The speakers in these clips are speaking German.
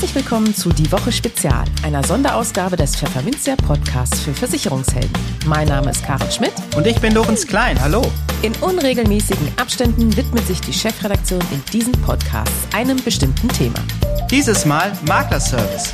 Herzlich willkommen zu Die Woche Spezial, einer Sonderausgabe des Pfefferminzia Podcasts für Versicherungshelden. Mein Name ist Karin Schmidt. Und ich bin Lorenz Klein. Hallo. In unregelmäßigen Abständen widmet sich die Chefredaktion in diesem Podcast einem bestimmten Thema. Dieses Mal Maklerservice.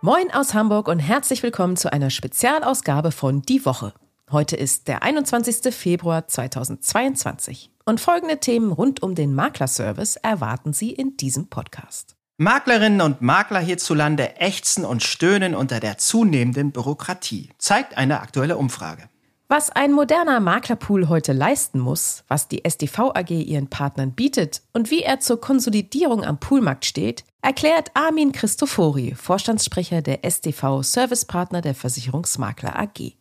Moin aus Hamburg und herzlich willkommen zu einer Spezialausgabe von Die Woche. Heute ist der 21. Februar 2022 und folgende Themen rund um den Maklerservice erwarten Sie in diesem Podcast. Maklerinnen und Makler hierzulande ächzen und stöhnen unter der zunehmenden Bürokratie, zeigt eine aktuelle Umfrage. Was ein moderner Maklerpool heute leisten muss, was die SDV AG ihren Partnern bietet und wie er zur Konsolidierung am Poolmarkt steht, erklärt Armin Christofori, Vorstandssprecher der SDV Servicepartner der Versicherungsmakler AG.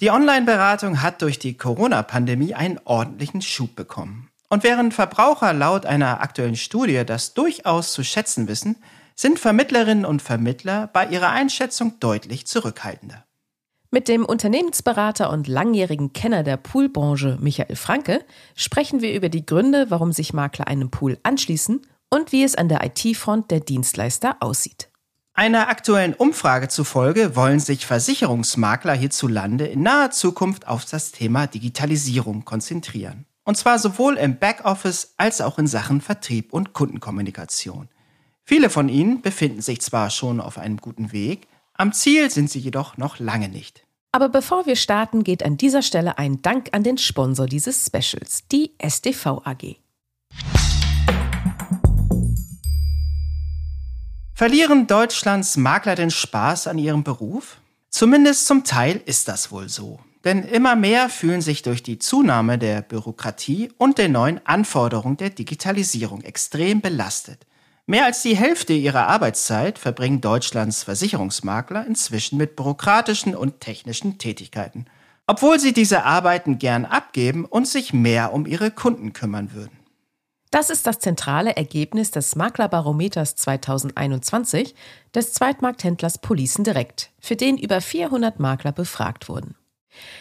Die Online-Beratung hat durch die Corona-Pandemie einen ordentlichen Schub bekommen. Und während Verbraucher laut einer aktuellen Studie das durchaus zu schätzen wissen, sind Vermittlerinnen und Vermittler bei ihrer Einschätzung deutlich zurückhaltender. Mit dem Unternehmensberater und langjährigen Kenner der Poolbranche Michael Franke sprechen wir über die Gründe, warum sich Makler einem Pool anschließen und wie es an der IT-Front der Dienstleister aussieht. Einer aktuellen Umfrage zufolge wollen sich Versicherungsmakler hierzulande in naher Zukunft auf das Thema Digitalisierung konzentrieren. Und zwar sowohl im Backoffice als auch in Sachen Vertrieb und Kundenkommunikation. Viele von ihnen befinden sich zwar schon auf einem guten Weg, am Ziel sind sie jedoch noch lange nicht. Aber bevor wir starten, geht an dieser Stelle ein Dank an den Sponsor dieses Specials, die SDV AG. Verlieren Deutschlands Makler den Spaß an ihrem Beruf? Zumindest zum Teil ist das wohl so. Denn immer mehr fühlen sich durch die Zunahme der Bürokratie und den neuen Anforderungen der Digitalisierung extrem belastet. Mehr als die Hälfte ihrer Arbeitszeit verbringen Deutschlands Versicherungsmakler inzwischen mit bürokratischen und technischen Tätigkeiten, obwohl sie diese Arbeiten gern abgeben und sich mehr um ihre Kunden kümmern würden. Das ist das zentrale Ergebnis des Maklerbarometers 2021 des Zweitmarkthändlers Policen Direkt, für den über 400 Makler befragt wurden.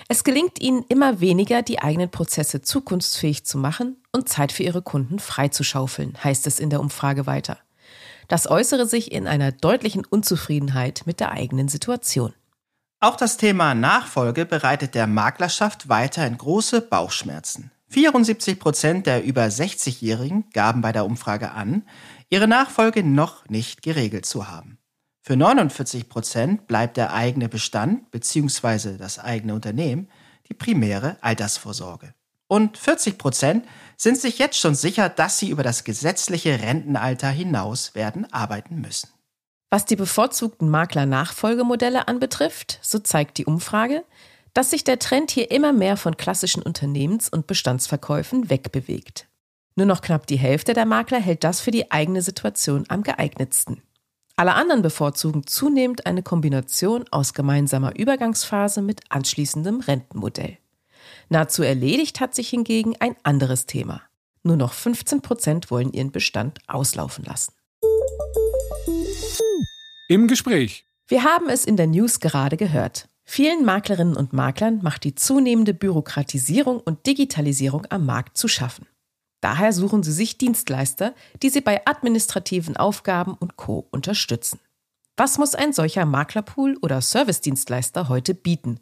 Es gelingt ihnen immer weniger, die eigenen Prozesse zukunftsfähig zu machen und Zeit für ihre Kunden freizuschaufeln, heißt es in der Umfrage weiter. Das äußere sich in einer deutlichen Unzufriedenheit mit der eigenen Situation. Auch das Thema Nachfolge bereitet der Maklerschaft weiterhin große Bauchschmerzen. 74 Prozent der über 60-Jährigen gaben bei der Umfrage an, ihre Nachfolge noch nicht geregelt zu haben. Für 49 Prozent bleibt der eigene Bestand bzw. das eigene Unternehmen die primäre Altersvorsorge. Und 40 Prozent sind sich jetzt schon sicher, dass sie über das gesetzliche Rentenalter hinaus werden arbeiten müssen. Was die bevorzugten Makler-Nachfolgemodelle anbetrifft, so zeigt die Umfrage, dass sich der Trend hier immer mehr von klassischen Unternehmens- und Bestandsverkäufen wegbewegt. Nur noch knapp die Hälfte der Makler hält das für die eigene Situation am geeignetsten. Alle anderen bevorzugen zunehmend eine Kombination aus gemeinsamer Übergangsphase mit anschließendem Rentenmodell. Nahezu erledigt hat sich hingegen ein anderes Thema. Nur noch 15 Prozent wollen ihren Bestand auslaufen lassen. Im Gespräch. Wir haben es in der News gerade gehört. Vielen Maklerinnen und Maklern macht die zunehmende Bürokratisierung und Digitalisierung am Markt zu schaffen. Daher suchen sie sich Dienstleister, die sie bei administrativen Aufgaben und Co unterstützen. Was muss ein solcher Maklerpool oder Servicedienstleister heute bieten?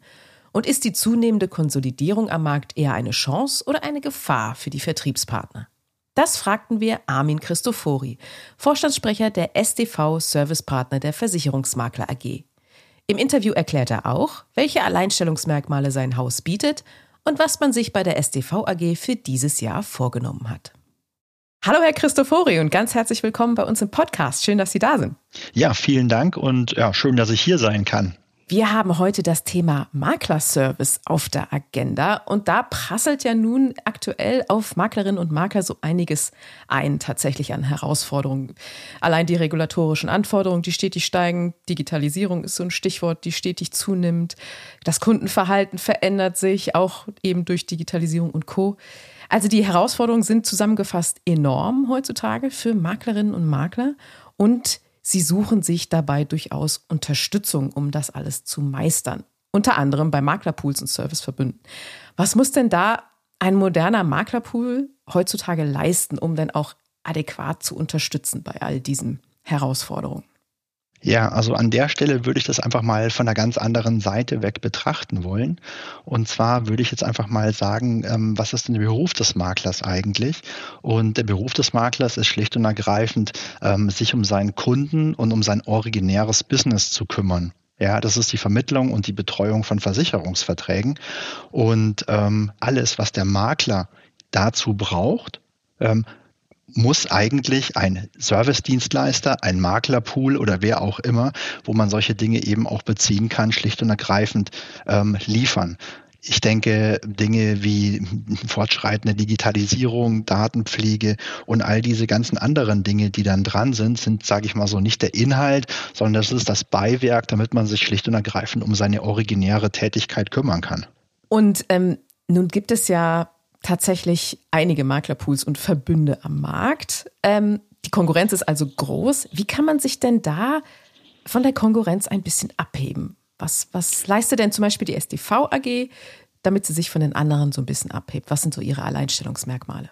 Und ist die zunehmende Konsolidierung am Markt eher eine Chance oder eine Gefahr für die Vertriebspartner? Das fragten wir Armin Christofori, Vorstandssprecher der SDV Servicepartner der Versicherungsmakler AG. Im Interview erklärt er auch, welche Alleinstellungsmerkmale sein Haus bietet und was man sich bei der SDV AG für dieses Jahr vorgenommen hat. Hallo Herr Christofori und ganz herzlich willkommen bei uns im Podcast. Schön, dass Sie da sind. Ja, vielen Dank und ja, schön, dass ich hier sein kann. Wir haben heute das Thema Maklerservice auf der Agenda und da prasselt ja nun aktuell auf Maklerinnen und Makler so einiges ein, tatsächlich an Herausforderungen. Allein die regulatorischen Anforderungen, die stetig steigen, Digitalisierung ist so ein Stichwort, die stetig zunimmt. Das Kundenverhalten verändert sich, auch eben durch Digitalisierung und Co. Also die Herausforderungen sind zusammengefasst enorm heutzutage für Maklerinnen und Makler und Sie suchen sich dabei durchaus Unterstützung, um das alles zu meistern. unter anderem bei Maklerpools und Serviceverbünden. Was muss denn da ein moderner Maklerpool heutzutage leisten, um denn auch adäquat zu unterstützen bei all diesen Herausforderungen? Ja, also an der Stelle würde ich das einfach mal von einer ganz anderen Seite weg betrachten wollen. Und zwar würde ich jetzt einfach mal sagen, ähm, was ist denn der Beruf des Maklers eigentlich? Und der Beruf des Maklers ist schlicht und ergreifend, ähm, sich um seinen Kunden und um sein originäres Business zu kümmern. Ja, das ist die Vermittlung und die Betreuung von Versicherungsverträgen. Und ähm, alles, was der Makler dazu braucht, muss eigentlich ein Servicedienstleister, ein Maklerpool oder wer auch immer, wo man solche Dinge eben auch beziehen kann, schlicht und ergreifend ähm, liefern. Ich denke, Dinge wie fortschreitende Digitalisierung, Datenpflege und all diese ganzen anderen Dinge, die dann dran sind, sind, sage ich mal so, nicht der Inhalt, sondern das ist das Beiwerk, damit man sich schlicht und ergreifend um seine originäre Tätigkeit kümmern kann. Und ähm, nun gibt es ja tatsächlich einige Maklerpools und Verbünde am Markt. Ähm, die Konkurrenz ist also groß. Wie kann man sich denn da von der Konkurrenz ein bisschen abheben? Was, was leistet denn zum Beispiel die SDV AG, damit sie sich von den anderen so ein bisschen abhebt? Was sind so ihre Alleinstellungsmerkmale?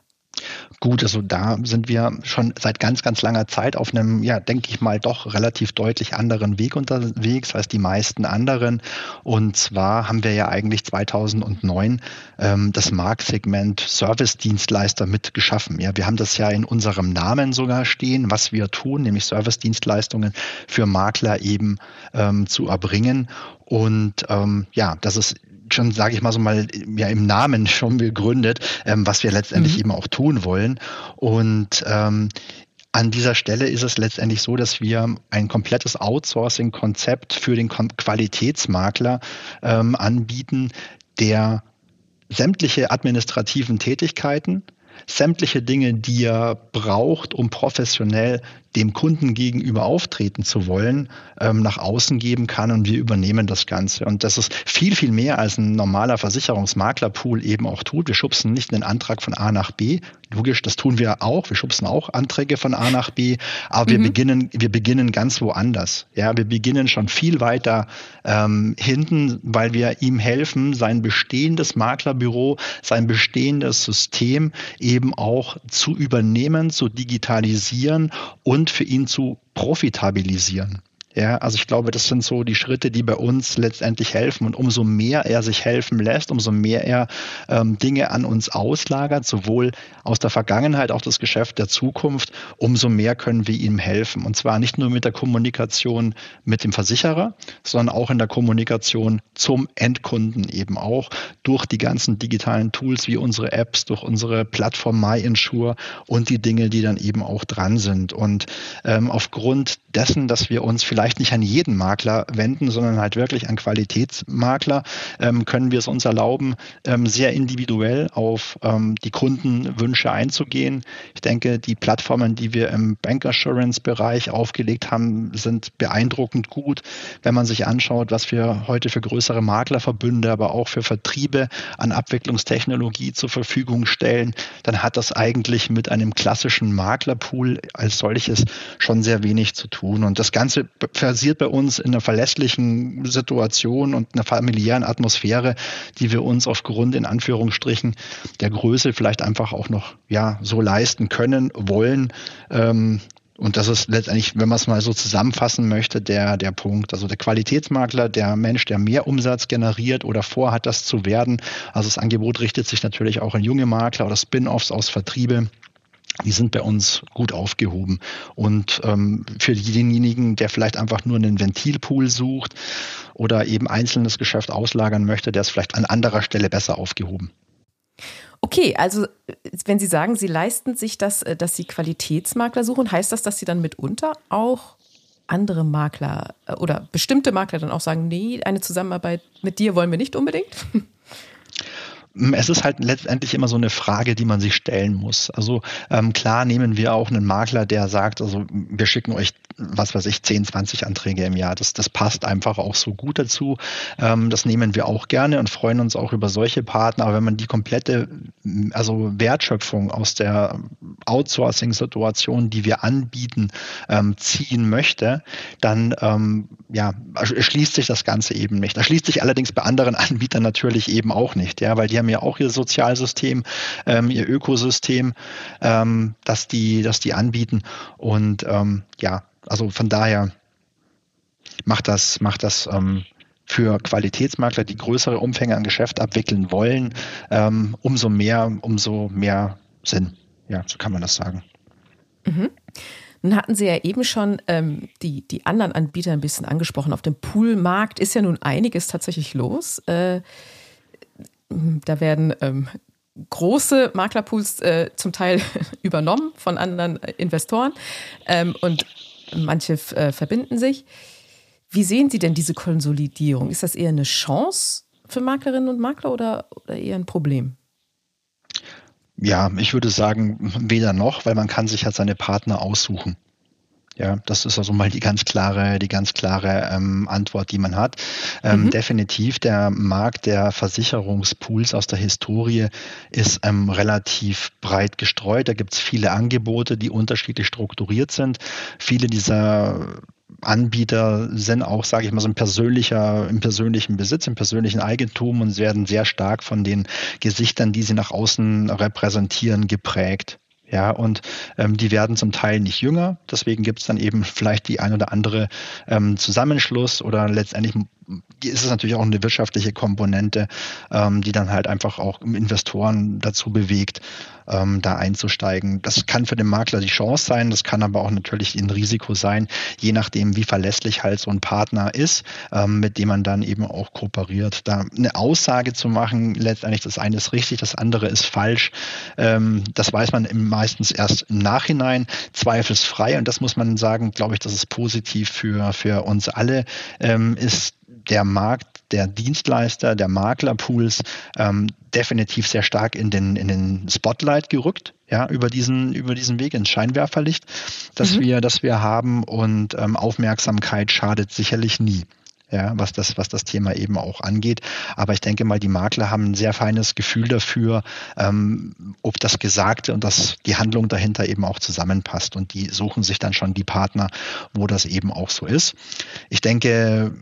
Gut, also da sind wir schon seit ganz, ganz langer Zeit auf einem, ja, denke ich mal, doch relativ deutlich anderen Weg unterwegs als die meisten anderen. Und zwar haben wir ja eigentlich 2009 ähm, das Marktsegment Service-Dienstleister mit geschaffen. Ja, wir haben das ja in unserem Namen sogar stehen, was wir tun, nämlich Service-Dienstleistungen für Makler eben ähm, zu erbringen. Und ähm, ja, das ist schon, sage ich mal so mal, ja im Namen schon begründet, ähm, was wir letztendlich mhm. eben auch tun wollen. Und ähm, an dieser Stelle ist es letztendlich so, dass wir ein komplettes Outsourcing-Konzept für den Qualitätsmakler ähm, anbieten, der sämtliche administrativen Tätigkeiten, sämtliche Dinge, die er braucht, um professionell dem Kunden gegenüber auftreten zu wollen, ähm, nach außen geben kann und wir übernehmen das Ganze. Und das ist viel, viel mehr als ein normaler Versicherungsmaklerpool eben auch tut. Wir schubsen nicht einen Antrag von A nach B. Logisch, das tun wir auch. Wir schubsen auch Anträge von A nach B, aber mhm. wir beginnen, wir beginnen ganz woanders. Ja, wir beginnen schon viel weiter ähm, hinten, weil wir ihm helfen, sein bestehendes Maklerbüro, sein bestehendes System eben auch zu übernehmen, zu digitalisieren und und für ihn zu profitabilisieren. Ja, also ich glaube, das sind so die Schritte, die bei uns letztendlich helfen. Und umso mehr er sich helfen lässt, umso mehr er ähm, Dinge an uns auslagert, sowohl aus der Vergangenheit, auch das Geschäft der Zukunft, umso mehr können wir ihm helfen. Und zwar nicht nur mit der Kommunikation mit dem Versicherer, sondern auch in der Kommunikation zum Endkunden eben auch durch die ganzen digitalen Tools wie unsere Apps, durch unsere Plattform MyInsure und die Dinge, die dann eben auch dran sind. Und ähm, aufgrund dessen, dass wir uns vielleicht vielleicht nicht an jeden Makler wenden, sondern halt wirklich an Qualitätsmakler, ähm, können wir es uns erlauben, ähm, sehr individuell auf ähm, die Kundenwünsche einzugehen. Ich denke, die Plattformen, die wir im Bank Assurance Bereich aufgelegt haben, sind beeindruckend gut. Wenn man sich anschaut, was wir heute für größere Maklerverbünde, aber auch für Vertriebe an Abwicklungstechnologie zur Verfügung stellen, dann hat das eigentlich mit einem klassischen Maklerpool als solches schon sehr wenig zu tun. Und das Ganze passiert bei uns in einer verlässlichen Situation und einer familiären Atmosphäre, die wir uns aufgrund in Anführungsstrichen der Größe vielleicht einfach auch noch ja so leisten können wollen. Ähm, und das ist letztendlich, wenn man es mal so zusammenfassen möchte, der, der Punkt. Also der Qualitätsmakler, der Mensch, der mehr Umsatz generiert oder vorhat, das zu werden. Also das Angebot richtet sich natürlich auch an junge Makler oder Spin-offs aus Vertriebe die sind bei uns gut aufgehoben. Und ähm, für denjenigen, der vielleicht einfach nur einen Ventilpool sucht oder eben einzelnes Geschäft auslagern möchte, der ist vielleicht an anderer Stelle besser aufgehoben. Okay, also wenn Sie sagen, Sie leisten sich das, äh, dass Sie Qualitätsmakler suchen, heißt das, dass Sie dann mitunter auch andere Makler äh, oder bestimmte Makler dann auch sagen, nee, eine Zusammenarbeit mit dir wollen wir nicht unbedingt? Es ist halt letztendlich immer so eine Frage, die man sich stellen muss. Also ähm, klar nehmen wir auch einen Makler, der sagt, also wir schicken euch was weiß ich, 10, 20 Anträge im Jahr. Das, das passt einfach auch so gut dazu. Ähm, das nehmen wir auch gerne und freuen uns auch über solche Partner. Aber wenn man die komplette, also Wertschöpfung aus der Outsourcing-Situation, die wir anbieten, ähm, ziehen möchte, dann ähm, ja, erschließt sich das Ganze eben nicht. Erschließt sich allerdings bei anderen Anbietern natürlich eben auch nicht, ja, weil die haben ja auch ihr Sozialsystem, ähm, ihr Ökosystem, ähm, das die, das die anbieten. Und ähm, ja, also von daher macht das, macht das ähm, für Qualitätsmakler, die größere Umfänge an Geschäft abwickeln wollen, ähm, umso mehr, umso mehr Sinn. Ja, so kann man das sagen. Mhm. Nun hatten Sie ja eben schon ähm, die, die anderen Anbieter ein bisschen angesprochen. Auf dem Poolmarkt ist ja nun einiges tatsächlich los. Äh, da werden ähm, große Maklerpools äh, zum Teil übernommen von anderen Investoren ähm, und manche äh, verbinden sich. Wie sehen Sie denn diese Konsolidierung? Ist das eher eine Chance für Maklerinnen und Makler oder, oder eher ein Problem? Ja, ich würde sagen, weder noch, weil man kann sich halt seine Partner aussuchen. Ja, das ist also mal die ganz klare, die ganz klare ähm, Antwort, die man hat. Ähm, mhm. Definitiv der Markt der Versicherungspools aus der Historie ist ähm, relativ breit gestreut. Da gibt es viele Angebote, die unterschiedlich strukturiert sind. Viele dieser Anbieter sind auch, sage ich mal, so ein persönlicher, im persönlichen Besitz, im persönlichen Eigentum und werden sehr stark von den Gesichtern, die sie nach außen repräsentieren, geprägt. Ja, und ähm, die werden zum Teil nicht jünger. Deswegen gibt es dann eben vielleicht die ein oder andere ähm, Zusammenschluss oder letztendlich ist es natürlich auch eine wirtschaftliche Komponente, ähm, die dann halt einfach auch Investoren dazu bewegt, ähm, da einzusteigen. Das kann für den Makler die Chance sein, das kann aber auch natürlich ein Risiko sein, je nachdem, wie verlässlich halt so ein Partner ist, ähm, mit dem man dann eben auch kooperiert. Da eine Aussage zu machen, letztendlich das eine ist richtig, das andere ist falsch, ähm, das weiß man meistens erst im Nachhinein, zweifelsfrei. Und das muss man sagen, glaube ich, das ist positiv für, für uns alle, ähm, ist der Markt der Dienstleister, der Maklerpools ähm, definitiv sehr stark in den, in den Spotlight gerückt, ja, über diesen, über diesen Weg ins Scheinwerferlicht, das mhm. wir, das wir haben und ähm, Aufmerksamkeit schadet sicherlich nie ja, was das, was das Thema eben auch angeht. Aber ich denke mal, die Makler haben ein sehr feines Gefühl dafür, ähm, ob das Gesagte und das, die Handlung dahinter eben auch zusammenpasst. Und die suchen sich dann schon die Partner, wo das eben auch so ist. Ich denke,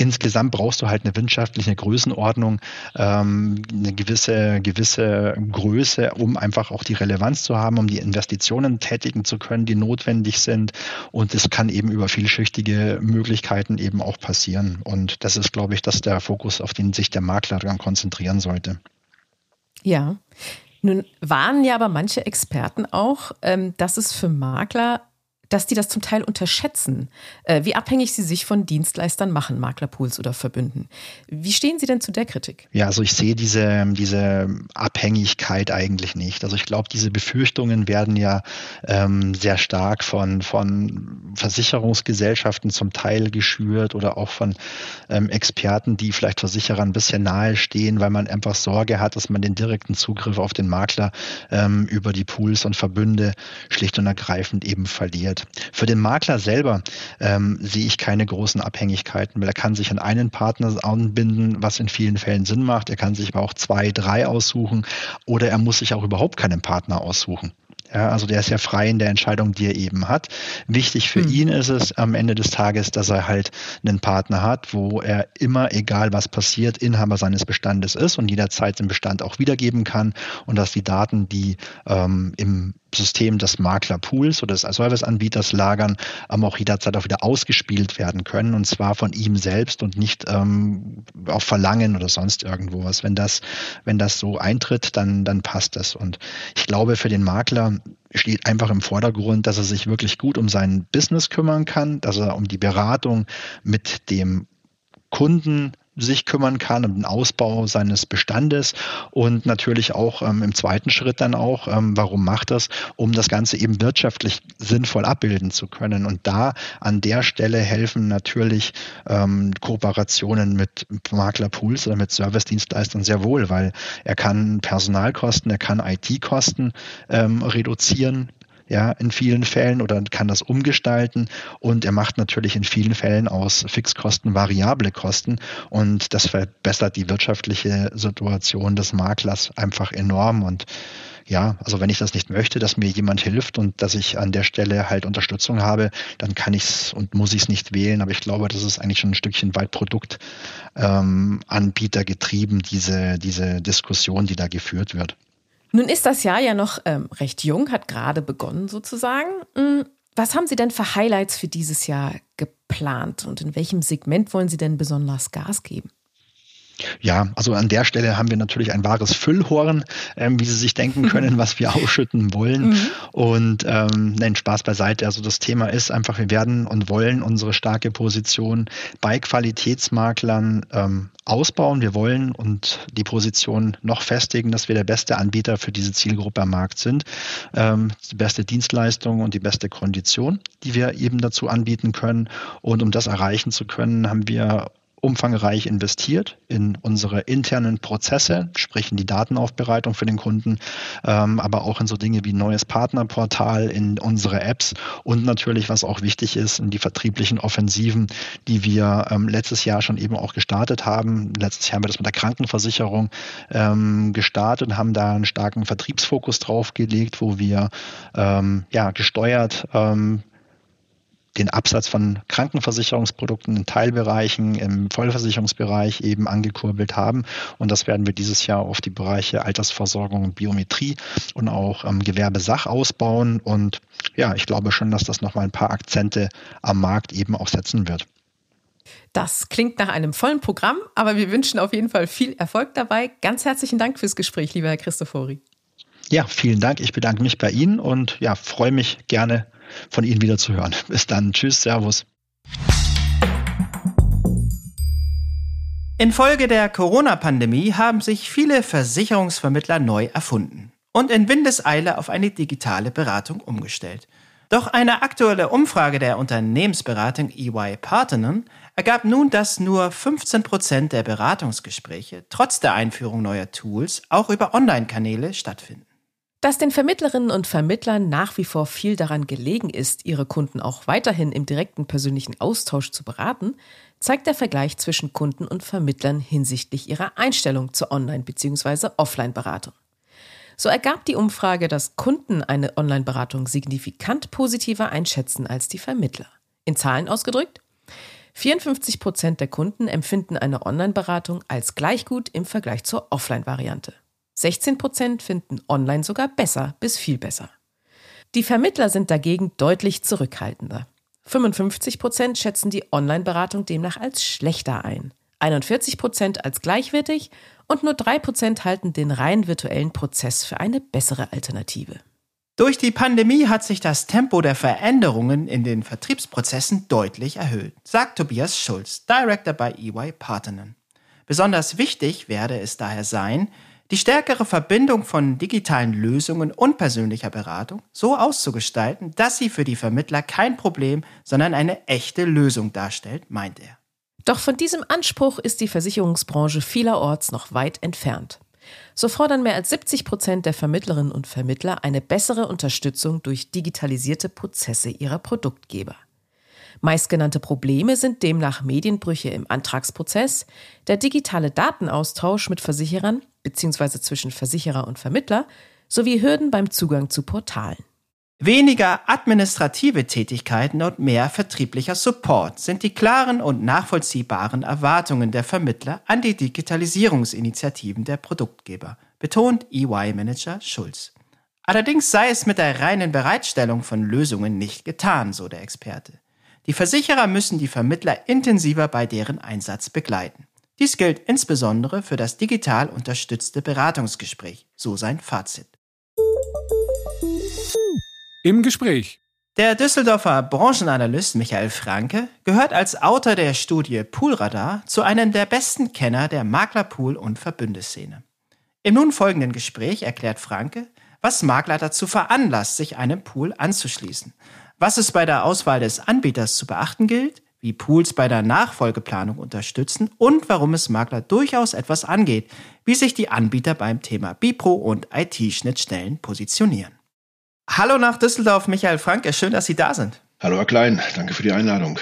insgesamt brauchst du halt eine wirtschaftliche Größenordnung, ähm, eine gewisse, gewisse Größe, um einfach auch die Relevanz zu haben, um die Investitionen tätigen zu können, die notwendig sind. Und es kann eben über vielschichtige Möglichkeiten eben auch passieren. Und das ist, glaube ich, dass der Fokus, auf den sich der Makler dann konzentrieren sollte. Ja. Nun warnen ja aber manche Experten auch, ähm, dass es für Makler dass die das zum Teil unterschätzen, äh, wie abhängig sie sich von Dienstleistern machen, Maklerpools oder Verbünden. Wie stehen Sie denn zu der Kritik? Ja, also ich sehe diese, diese Abhängigkeit eigentlich nicht. Also ich glaube, diese Befürchtungen werden ja ähm, sehr stark von, von Versicherungsgesellschaften zum Teil geschürt oder auch von ähm, Experten, die vielleicht Versicherern ein bisschen nahe stehen, weil man einfach Sorge hat, dass man den direkten Zugriff auf den Makler ähm, über die Pools und Verbünde schlicht und ergreifend eben verliert wird. Für den Makler selber ähm, sehe ich keine großen Abhängigkeiten, weil er kann sich an einen Partner anbinden, was in vielen Fällen Sinn macht. Er kann sich aber auch zwei, drei aussuchen oder er muss sich auch überhaupt keinen Partner aussuchen. Ja, also der ist ja frei in der Entscheidung, die er eben hat. Wichtig für mhm. ihn ist es am Ende des Tages, dass er halt einen Partner hat, wo er immer, egal was passiert, Inhaber seines Bestandes ist und jederzeit den Bestand auch wiedergeben kann und dass die Daten, die ähm, im System des Maklerpools oder des Serviceanbieters lagern, ähm, auch jederzeit auch wieder ausgespielt werden können und zwar von ihm selbst und nicht ähm, auf Verlangen oder sonst irgendwo was. Wenn das, wenn das so eintritt, dann, dann passt das. Und ich glaube, für den Makler steht einfach im Vordergrund, dass er sich wirklich gut um sein Business kümmern kann, dass er um die Beratung mit dem Kunden sich kümmern kann, um den Ausbau seines Bestandes und natürlich auch ähm, im zweiten Schritt dann auch, ähm, warum macht das, um das Ganze eben wirtschaftlich sinnvoll abbilden zu können. Und da an der Stelle helfen natürlich ähm, Kooperationen mit Maklerpools oder mit Servicedienstleistern sehr wohl, weil er kann Personalkosten, er kann IT-Kosten ähm, reduzieren ja, in vielen Fällen oder kann das umgestalten und er macht natürlich in vielen Fällen aus Fixkosten variable Kosten und das verbessert die wirtschaftliche Situation des Maklers einfach enorm und ja, also wenn ich das nicht möchte, dass mir jemand hilft und dass ich an der Stelle halt Unterstützung habe, dann kann ich es und muss ich es nicht wählen. Aber ich glaube, das ist eigentlich schon ein Stückchen weit Produktanbieter ähm, getrieben, diese, diese Diskussion, die da geführt wird. Nun ist das Jahr ja noch ähm, recht jung, hat gerade begonnen sozusagen. Hm, was haben Sie denn für Highlights für dieses Jahr geplant und in welchem Segment wollen Sie denn besonders Gas geben? Ja, also an der Stelle haben wir natürlich ein wahres Füllhorn, ähm, wie Sie sich denken können, was wir ausschütten wollen. Mhm. Und ähm, nein, Spaß beiseite. Also das Thema ist einfach, wir werden und wollen unsere starke Position bei Qualitätsmaklern ähm, ausbauen. Wir wollen und die Position noch festigen, dass wir der beste Anbieter für diese Zielgruppe am Markt sind. Ähm, die beste Dienstleistung und die beste Kondition, die wir eben dazu anbieten können. Und um das erreichen zu können, haben wir umfangreich investiert in unsere internen Prozesse, sprich in die Datenaufbereitung für den Kunden, ähm, aber auch in so Dinge wie neues Partnerportal, in unsere Apps und natürlich, was auch wichtig ist, in die vertrieblichen Offensiven, die wir ähm, letztes Jahr schon eben auch gestartet haben. Letztes Jahr haben wir das mit der Krankenversicherung ähm, gestartet und haben da einen starken Vertriebsfokus drauf gelegt, wo wir ähm, ja gesteuert ähm, den Absatz von Krankenversicherungsprodukten in Teilbereichen im Vollversicherungsbereich eben angekurbelt haben. Und das werden wir dieses Jahr auf die Bereiche Altersversorgung und Biometrie und auch ähm, Gewerbesach ausbauen. Und ja, ich glaube schon, dass das nochmal ein paar Akzente am Markt eben auch setzen wird. Das klingt nach einem vollen Programm, aber wir wünschen auf jeden Fall viel Erfolg dabei. Ganz herzlichen Dank fürs Gespräch, lieber Herr Christofori. Ja, vielen Dank. Ich bedanke mich bei Ihnen und ja, freue mich gerne von Ihnen wieder zu hören. Bis dann. Tschüss, Servus. Infolge der Corona-Pandemie haben sich viele Versicherungsvermittler neu erfunden und in Windeseile auf eine digitale Beratung umgestellt. Doch eine aktuelle Umfrage der Unternehmensberatung EY Partnern ergab nun, dass nur 15 Prozent der Beratungsgespräche trotz der Einführung neuer Tools auch über Online-Kanäle stattfinden. Dass den Vermittlerinnen und Vermittlern nach wie vor viel daran gelegen ist, ihre Kunden auch weiterhin im direkten persönlichen Austausch zu beraten, zeigt der Vergleich zwischen Kunden und Vermittlern hinsichtlich ihrer Einstellung zur Online- bzw. Offline-Beratung. So ergab die Umfrage, dass Kunden eine Online-Beratung signifikant positiver einschätzen als die Vermittler. In Zahlen ausgedrückt, 54 Prozent der Kunden empfinden eine Online-Beratung als gleich gut im Vergleich zur Offline-Variante. 16 Prozent finden online sogar besser bis viel besser. Die Vermittler sind dagegen deutlich zurückhaltender. 55 Prozent schätzen die Online-Beratung demnach als schlechter ein, 41 Prozent als gleichwertig und nur 3 Prozent halten den rein virtuellen Prozess für eine bessere Alternative. Durch die Pandemie hat sich das Tempo der Veränderungen in den Vertriebsprozessen deutlich erhöht, sagt Tobias Schulz, Director bei EY Partnern. Besonders wichtig werde es daher sein, die stärkere Verbindung von digitalen Lösungen und persönlicher Beratung so auszugestalten, dass sie für die Vermittler kein Problem, sondern eine echte Lösung darstellt, meint er. Doch von diesem Anspruch ist die Versicherungsbranche vielerorts noch weit entfernt. So fordern mehr als 70 Prozent der Vermittlerinnen und Vermittler eine bessere Unterstützung durch digitalisierte Prozesse ihrer Produktgeber. Meistgenannte Probleme sind demnach Medienbrüche im Antragsprozess, der digitale Datenaustausch mit Versicherern bzw. zwischen Versicherer und Vermittler sowie Hürden beim Zugang zu Portalen. Weniger administrative Tätigkeiten und mehr vertrieblicher Support sind die klaren und nachvollziehbaren Erwartungen der Vermittler an die Digitalisierungsinitiativen der Produktgeber, betont EY-Manager Schulz. Allerdings sei es mit der reinen Bereitstellung von Lösungen nicht getan, so der Experte. Die Versicherer müssen die Vermittler intensiver bei deren Einsatz begleiten. Dies gilt insbesondere für das digital unterstützte Beratungsgespräch, so sein Fazit. Im Gespräch. Der Düsseldorfer Branchenanalyst Michael Franke gehört als Autor der Studie Poolradar zu einem der besten Kenner der Maklerpool- und Verbündeszene. Im nun folgenden Gespräch erklärt Franke, was Makler dazu veranlasst, sich einem Pool anzuschließen, was es bei der Auswahl des Anbieters zu beachten gilt, wie Pools bei der Nachfolgeplanung unterstützen und warum es Makler durchaus etwas angeht, wie sich die Anbieter beim Thema Bipro und IT-Schnittstellen positionieren. Hallo nach Düsseldorf, Michael Franke. Schön, dass Sie da sind. Hallo, Herr Klein. Danke für die Einladung.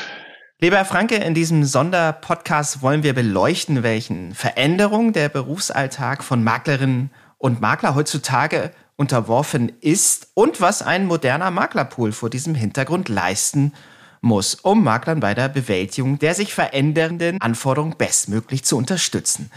Lieber Herr Franke, in diesem Sonderpodcast wollen wir beleuchten, welchen Veränderungen der Berufsalltag von Maklerinnen und Makler heutzutage unterworfen ist und was ein moderner Maklerpool vor diesem Hintergrund leisten muss, um Maklern bei der Bewältigung der sich verändernden Anforderungen bestmöglich zu unterstützen.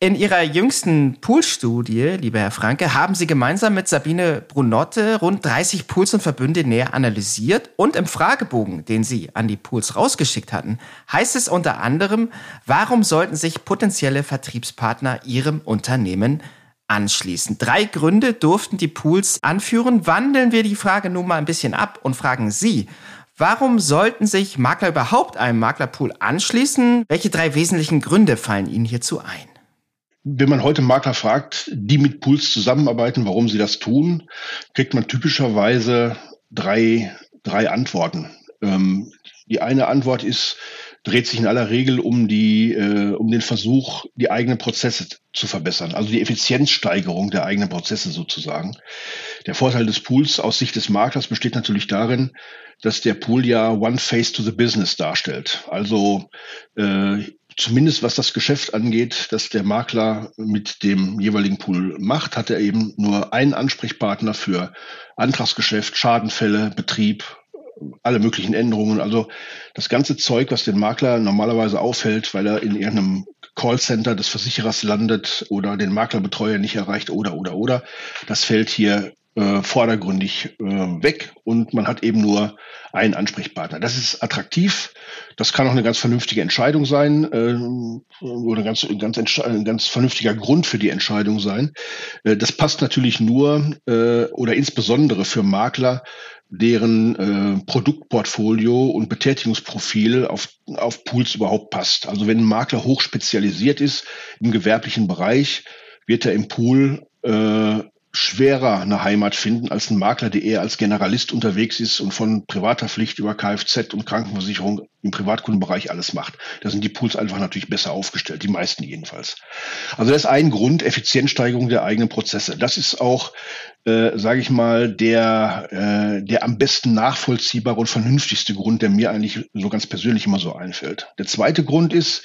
In Ihrer jüngsten Poolstudie, lieber Herr Franke, haben Sie gemeinsam mit Sabine Brunotte rund 30 Pools und Verbünde näher analysiert und im Fragebogen, den Sie an die Pools rausgeschickt hatten, heißt es unter anderem, warum sollten sich potenzielle Vertriebspartner Ihrem Unternehmen anschließen? Drei Gründe durften die Pools anführen. Wandeln wir die Frage nun mal ein bisschen ab und fragen Sie, Warum sollten sich Makler überhaupt einem Maklerpool anschließen? Welche drei wesentlichen Gründe fallen Ihnen hierzu ein? Wenn man heute Makler fragt, die mit Pools zusammenarbeiten, warum sie das tun, kriegt man typischerweise drei, drei Antworten. Ähm, die eine Antwort ist, dreht sich in aller Regel um die, äh, um den Versuch, die eigenen Prozesse zu verbessern, also die Effizienzsteigerung der eigenen Prozesse sozusagen. Der Vorteil des Pools aus Sicht des Maklers besteht natürlich darin, dass der Pool ja One Face to the Business darstellt. Also äh, zumindest was das Geschäft angeht, das der Makler mit dem jeweiligen Pool macht, hat er eben nur einen Ansprechpartner für Antragsgeschäft, Schadenfälle, Betrieb, alle möglichen Änderungen. Also das ganze Zeug, was den Makler normalerweise auffällt, weil er in irgendeinem Callcenter des Versicherers landet oder den Maklerbetreuer nicht erreicht oder oder oder, das fällt hier äh, vordergründig äh, weg und man hat eben nur einen Ansprechpartner. Das ist attraktiv. Das kann auch eine ganz vernünftige Entscheidung sein äh, oder ganz, ganz, ein ganz vernünftiger Grund für die Entscheidung sein. Äh, das passt natürlich nur äh, oder insbesondere für Makler, deren äh, Produktportfolio und Betätigungsprofil auf, auf Pools überhaupt passt. Also wenn ein Makler hochspezialisiert ist im gewerblichen Bereich, wird er im Pool äh, schwerer eine Heimat finden als ein Makler, der eher als Generalist unterwegs ist und von privater Pflicht über Kfz und Krankenversicherung im Privatkundenbereich alles macht. Da sind die Pools einfach natürlich besser aufgestellt, die meisten jedenfalls. Also das ist ein Grund, Effizienzsteigerung der eigenen Prozesse. Das ist auch äh, sage ich mal, der, äh, der am besten nachvollziehbare und vernünftigste Grund, der mir eigentlich so ganz persönlich immer so einfällt. Der zweite Grund ist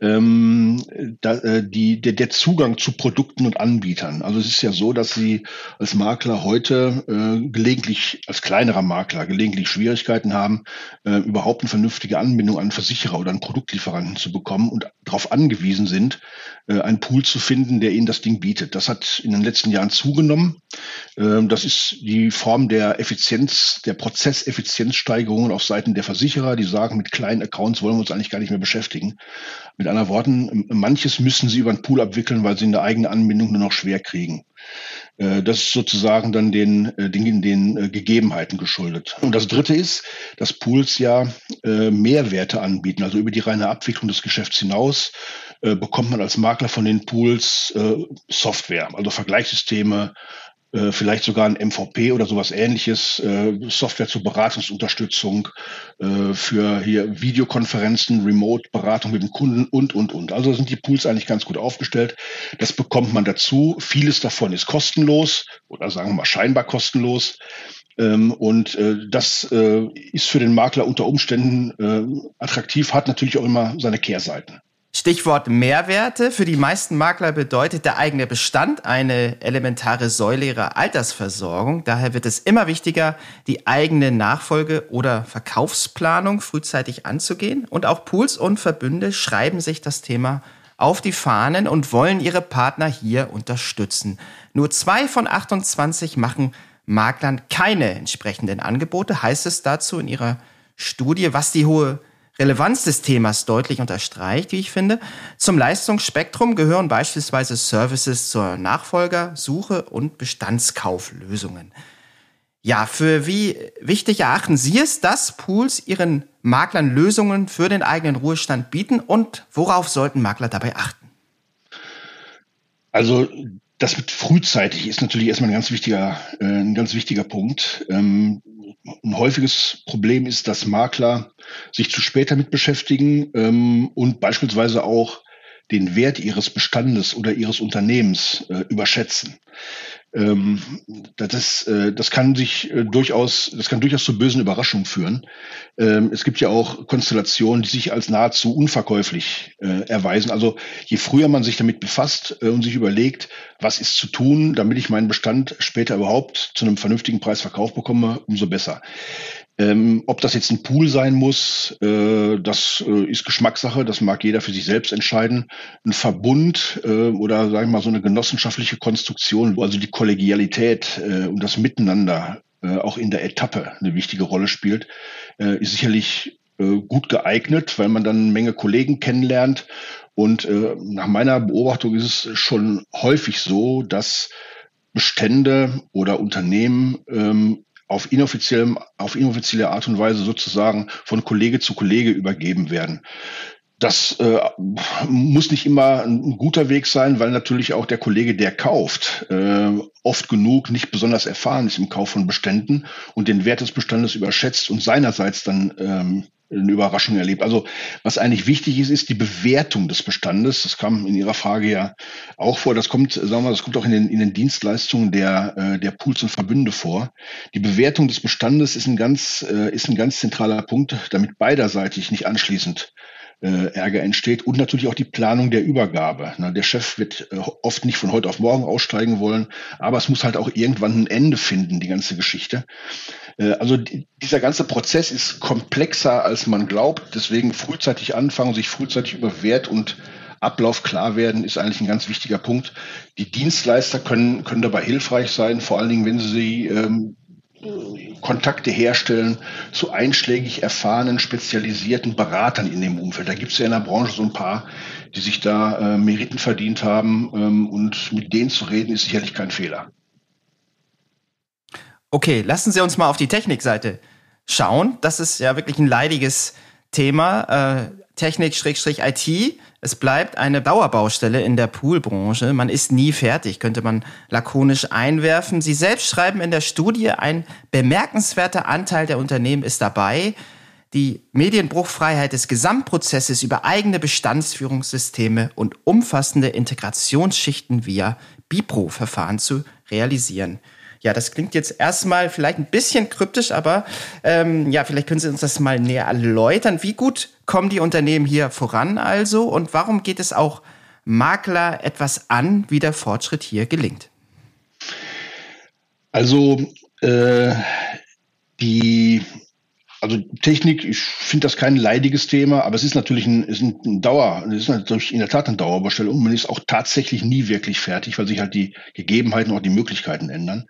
ähm, da, äh, die, der, der Zugang zu Produkten und Anbietern. Also es ist ja so, dass Sie als Makler heute äh, gelegentlich, als kleinerer Makler, gelegentlich Schwierigkeiten haben, äh, überhaupt eine vernünftige Anbindung an Versicherer oder einen Produktlieferanten zu bekommen und darauf angewiesen sind, äh, einen Pool zu finden, der ihnen das Ding bietet. Das hat in den letzten Jahren zugenommen. Ähm, das ist die Form der Effizienz, der Prozesseffizienzsteigerungen auf Seiten der Versicherer, die sagen, mit kleinen Accounts wollen wir uns eigentlich gar nicht mehr beschäftigen. Mit anderen Worten, manches müssen sie über einen Pool abwickeln, weil sie eine eigene Anbindung nur noch schwer kriegen. Äh, das ist sozusagen dann den, äh, den, den Gegebenheiten geschuldet. Und das Dritte ist, dass Pools ja Mehrwerte anbieten, also über die reine Abwicklung des Geschäfts hinaus bekommt man als Makler von den Pools Software, also Vergleichssysteme, äh, vielleicht sogar ein MVP oder sowas ähnliches, äh, Software zur Beratungsunterstützung, äh, für hier Videokonferenzen, Remote-Beratung mit dem Kunden und, und, und. Also sind die Pools eigentlich ganz gut aufgestellt. Das bekommt man dazu. Vieles davon ist kostenlos oder sagen wir mal scheinbar kostenlos. Ähm, und äh, das äh, ist für den Makler unter Umständen äh, attraktiv, hat natürlich auch immer seine Kehrseiten. Stichwort Mehrwerte. Für die meisten Makler bedeutet der eigene Bestand eine elementare Säule ihrer Altersversorgung. Daher wird es immer wichtiger, die eigene Nachfolge- oder Verkaufsplanung frühzeitig anzugehen. Und auch Pools und Verbünde schreiben sich das Thema auf die Fahnen und wollen ihre Partner hier unterstützen. Nur zwei von 28 machen Maklern keine entsprechenden Angebote, heißt es dazu in ihrer Studie, was die hohe Relevanz des Themas deutlich unterstreicht, wie ich finde. Zum Leistungsspektrum gehören beispielsweise Services zur Nachfolgersuche und Bestandskauflösungen. Ja, für wie wichtig erachten Sie es, dass Pools ihren Maklern Lösungen für den eigenen Ruhestand bieten und worauf sollten Makler dabei achten? Also das mit frühzeitig ist natürlich erstmal ein ganz wichtiger, äh, ein ganz wichtiger Punkt. Ähm, ein häufiges Problem ist, dass Makler sich zu spät damit beschäftigen ähm, und beispielsweise auch den Wert ihres Bestandes oder ihres Unternehmens äh, überschätzen. Ähm, das, äh, das kann sich äh, durchaus, das kann durchaus zu bösen Überraschungen führen. Ähm, es gibt ja auch Konstellationen, die sich als nahezu unverkäuflich äh, erweisen. Also je früher man sich damit befasst und sich überlegt, was ist zu tun, damit ich meinen Bestand später überhaupt zu einem vernünftigen Preis verkauft bekomme, umso besser. Ähm, ob das jetzt ein Pool sein muss, äh, das äh, ist Geschmackssache, das mag jeder für sich selbst entscheiden. Ein Verbund äh, oder sagen wir mal so eine genossenschaftliche Konstruktion, also die Kollegialität äh, und das Miteinander äh, auch in der Etappe eine wichtige Rolle spielt, äh, ist sicherlich gut geeignet, weil man dann eine Menge Kollegen kennenlernt. Und nach meiner Beobachtung ist es schon häufig so, dass Bestände oder Unternehmen ähm, auf inoffiziellem, auf inoffizielle Art und Weise sozusagen von Kollege zu Kollege übergeben werden. Das äh, muss nicht immer ein guter Weg sein, weil natürlich auch der Kollege, der kauft, äh, oft genug nicht besonders erfahren ist im Kauf von Beständen und den Wert des Bestandes überschätzt und seinerseits dann ähm, eine Überraschung erlebt. Also was eigentlich wichtig ist, ist die Bewertung des Bestandes. Das kam in Ihrer Frage ja auch vor. Das kommt, sagen wir, mal, das kommt auch in den, in den Dienstleistungen der, äh, der Pools und Verbünde vor. Die Bewertung des Bestandes ist ein ganz, äh, ist ein ganz zentraler Punkt, damit beiderseitig nicht anschließend äh, Ärger entsteht und natürlich auch die Planung der Übergabe. Na, der Chef wird äh, oft nicht von heute auf morgen aussteigen wollen, aber es muss halt auch irgendwann ein Ende finden, die ganze Geschichte. Äh, also die, dieser ganze Prozess ist komplexer, als man glaubt. Deswegen frühzeitig anfangen, sich frühzeitig über Wert und Ablauf klar werden, ist eigentlich ein ganz wichtiger Punkt. Die Dienstleister können, können dabei hilfreich sein, vor allen Dingen, wenn sie ähm, Kontakte herstellen zu einschlägig erfahrenen, spezialisierten Beratern in dem Umfeld. Da gibt es ja in der Branche so ein paar, die sich da äh, Meriten verdient haben ähm, und mit denen zu reden ist sicherlich kein Fehler. Okay, lassen Sie uns mal auf die Technikseite schauen. Das ist ja wirklich ein leidiges Thema. Äh, Technik-IT. Es bleibt eine Dauerbaustelle in der Poolbranche. Man ist nie fertig, könnte man lakonisch einwerfen. Sie selbst schreiben in der Studie, ein bemerkenswerter Anteil der Unternehmen ist dabei, die Medienbruchfreiheit des Gesamtprozesses über eigene Bestandsführungssysteme und umfassende Integrationsschichten via Bipro-Verfahren zu realisieren. Ja, das klingt jetzt erstmal vielleicht ein bisschen kryptisch, aber ähm, ja, vielleicht können Sie uns das mal näher erläutern. Wie gut kommen die Unternehmen hier voran also und warum geht es auch Makler etwas an, wie der Fortschritt hier gelingt? Also äh, die also Technik, ich finde das kein leidiges Thema, aber es ist natürlich ein, ist ein Dauer, es ist natürlich in der Tat eine Dauerbaustelle und man ist auch tatsächlich nie wirklich fertig, weil sich halt die Gegebenheiten und auch die Möglichkeiten ändern.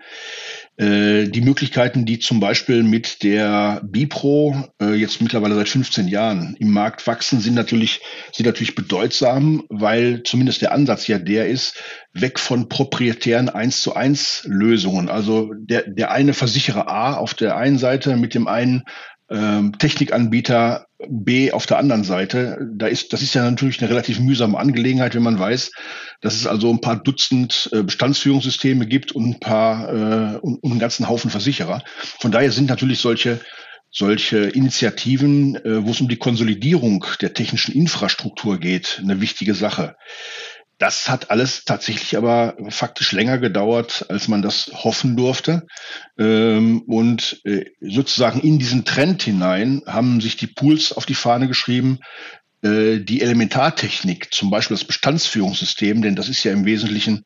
Äh, die Möglichkeiten, die zum Beispiel mit der Bipro äh, jetzt mittlerweile seit 15 Jahren im Markt wachsen, sind natürlich, sind natürlich bedeutsam, weil zumindest der Ansatz ja der ist, weg von proprietären 1 zu 1 Lösungen. Also der, der eine Versicherer A auf der einen Seite mit dem einen ähm, Technikanbieter B auf der anderen Seite. Da ist, das ist ja natürlich eine relativ mühsame Angelegenheit, wenn man weiß, dass es also ein paar Dutzend äh, Bestandsführungssysteme gibt und ein paar äh, und, und einen ganzen Haufen Versicherer. Von daher sind natürlich solche solche Initiativen, äh, wo es um die Konsolidierung der technischen Infrastruktur geht, eine wichtige Sache. Das hat alles tatsächlich aber faktisch länger gedauert, als man das hoffen durfte. Ähm, und äh, sozusagen in diesen Trend hinein haben sich die Pools auf die Fahne geschrieben, äh, die Elementartechnik, zum Beispiel das Bestandsführungssystem, denn das ist ja im Wesentlichen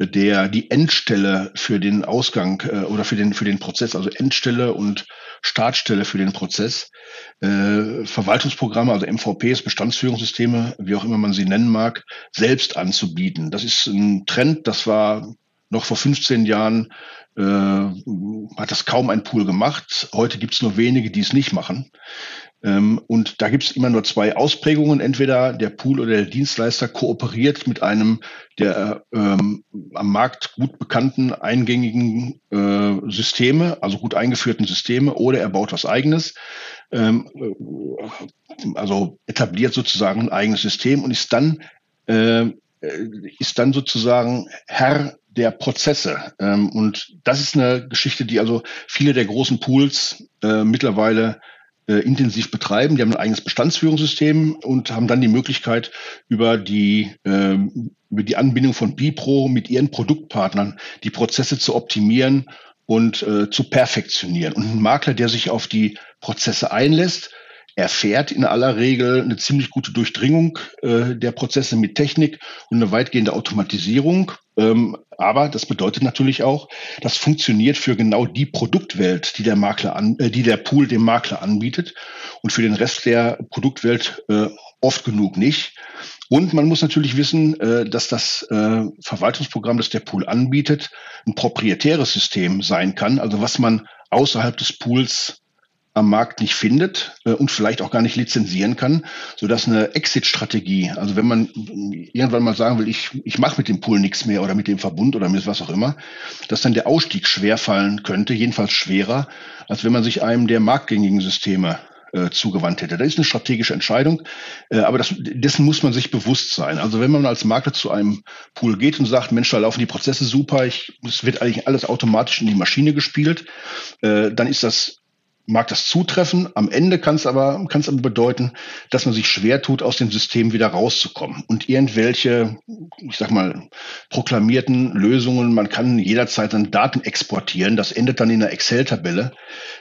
der die Endstelle für den Ausgang äh, oder für den für den Prozess, also Endstelle und Startstelle für den Prozess, äh, Verwaltungsprogramme, also MVPs, Bestandsführungssysteme, wie auch immer man sie nennen mag, selbst anzubieten. Das ist ein Trend, das war noch vor 15 Jahren äh, hat das kaum ein Pool gemacht. Heute gibt es nur wenige, die es nicht machen. Ähm, und da gibt es immer nur zwei Ausprägungen. Entweder der Pool oder der Dienstleister kooperiert mit einem der ähm, am Markt gut bekannten eingängigen äh, Systeme, also gut eingeführten Systeme, oder er baut was eigenes. Ähm, äh, also etabliert sozusagen ein eigenes System und ist dann äh, ist dann sozusagen Herr der Prozesse. Ähm, und das ist eine Geschichte, die also viele der großen Pools äh, mittlerweile äh, intensiv betreiben. Die haben ein eigenes Bestandsführungssystem und haben dann die Möglichkeit, über die, äh, über die Anbindung von Bipro mit ihren Produktpartnern die Prozesse zu optimieren und äh, zu perfektionieren. Und ein Makler, der sich auf die Prozesse einlässt, erfährt in aller Regel eine ziemlich gute Durchdringung äh, der Prozesse mit Technik und eine weitgehende Automatisierung. Ähm, aber das bedeutet natürlich auch, das funktioniert für genau die Produktwelt, die der Makler an, äh, die der Pool dem Makler anbietet und für den Rest der Produktwelt äh, oft genug nicht. Und man muss natürlich wissen, äh, dass das äh, Verwaltungsprogramm, das der Pool anbietet, ein proprietäres System sein kann. Also was man außerhalb des Pools am Markt nicht findet äh, und vielleicht auch gar nicht lizenzieren kann, sodass eine Exit-Strategie, also wenn man irgendwann mal sagen will, ich, ich mache mit dem Pool nichts mehr oder mit dem Verbund oder mit was auch immer, dass dann der Ausstieg schwer fallen könnte, jedenfalls schwerer, als wenn man sich einem der marktgängigen Systeme äh, zugewandt hätte. Das ist eine strategische Entscheidung, äh, aber das, dessen muss man sich bewusst sein. Also wenn man als Makler zu einem Pool geht und sagt, Mensch, da laufen die Prozesse super, es wird eigentlich alles automatisch in die Maschine gespielt, äh, dann ist das mag das zutreffen. Am Ende kann es aber, kann es aber bedeuten, dass man sich schwer tut, aus dem System wieder rauszukommen. Und irgendwelche, ich sag mal, proklamierten Lösungen, man kann jederzeit dann Daten exportieren. Das endet dann in einer Excel-Tabelle,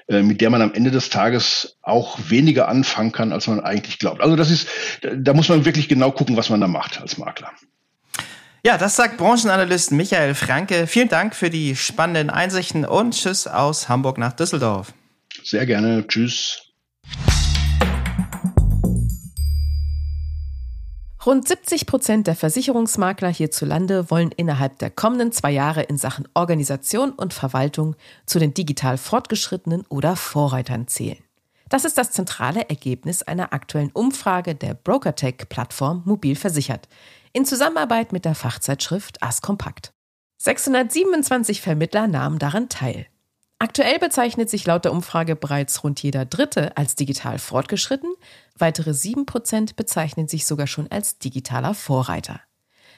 äh, mit der man am Ende des Tages auch weniger anfangen kann, als man eigentlich glaubt. Also das ist, da muss man wirklich genau gucken, was man da macht als Makler. Ja, das sagt Branchenanalyst Michael Franke. Vielen Dank für die spannenden Einsichten und Tschüss aus Hamburg nach Düsseldorf. Sehr gerne. Tschüss. Rund 70 Prozent der Versicherungsmakler hierzulande wollen innerhalb der kommenden zwei Jahre in Sachen Organisation und Verwaltung zu den digital Fortgeschrittenen oder Vorreitern zählen. Das ist das zentrale Ergebnis einer aktuellen Umfrage der BrokerTech-Plattform Mobil Versichert in Zusammenarbeit mit der Fachzeitschrift As Kompakt. 627 Vermittler nahmen daran teil. Aktuell bezeichnet sich laut der Umfrage bereits rund jeder Dritte als digital fortgeschritten, weitere 7% bezeichnen sich sogar schon als digitaler Vorreiter.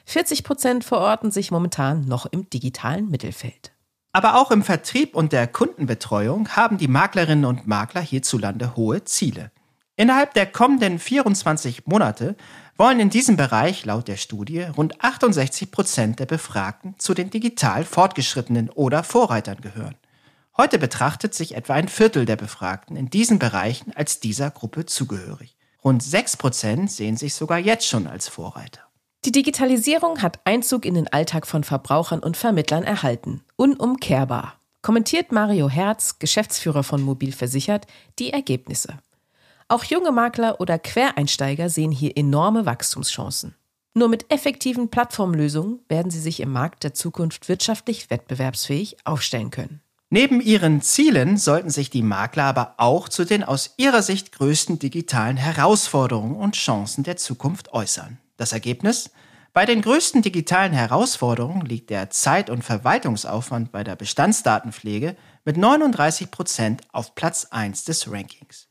40% verorten sich momentan noch im digitalen Mittelfeld. Aber auch im Vertrieb und der Kundenbetreuung haben die Maklerinnen und Makler hierzulande hohe Ziele. Innerhalb der kommenden 24 Monate wollen in diesem Bereich laut der Studie rund 68 Prozent der Befragten zu den digital Fortgeschrittenen oder Vorreitern gehören. Heute betrachtet sich etwa ein Viertel der Befragten in diesen Bereichen als dieser Gruppe zugehörig. Rund 6 Prozent sehen sich sogar jetzt schon als Vorreiter. Die Digitalisierung hat Einzug in den Alltag von Verbrauchern und Vermittlern erhalten. Unumkehrbar. Kommentiert Mario Herz, Geschäftsführer von Mobil Versichert, die Ergebnisse. Auch junge Makler oder Quereinsteiger sehen hier enorme Wachstumschancen. Nur mit effektiven Plattformlösungen werden sie sich im Markt der Zukunft wirtschaftlich wettbewerbsfähig aufstellen können. Neben ihren Zielen sollten sich die Makler aber auch zu den aus ihrer Sicht größten digitalen Herausforderungen und Chancen der Zukunft äußern. Das Ergebnis? Bei den größten digitalen Herausforderungen liegt der Zeit- und Verwaltungsaufwand bei der Bestandsdatenpflege mit 39 Prozent auf Platz 1 des Rankings.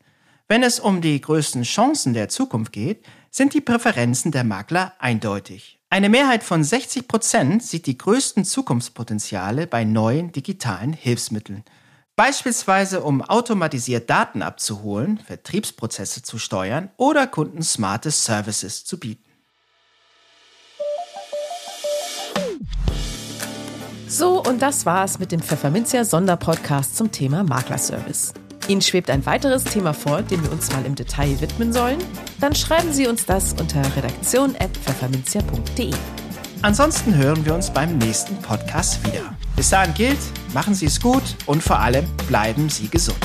Wenn es um die größten Chancen der Zukunft geht, sind die Präferenzen der Makler eindeutig. Eine Mehrheit von 60 Prozent sieht die größten Zukunftspotenziale bei neuen digitalen Hilfsmitteln. Beispielsweise um automatisiert Daten abzuholen, Vertriebsprozesse zu steuern oder Kunden smarte Services zu bieten. So, und das war's mit dem Pfefferminzia Sonderpodcast zum Thema Maklerservice. Ihnen schwebt ein weiteres Thema vor, dem wir uns mal im Detail widmen sollen? Dann schreiben Sie uns das unter redaktion.pfefferminzia.de. Ansonsten hören wir uns beim nächsten Podcast wieder. Bis dahin gilt, machen Sie es gut und vor allem bleiben Sie gesund.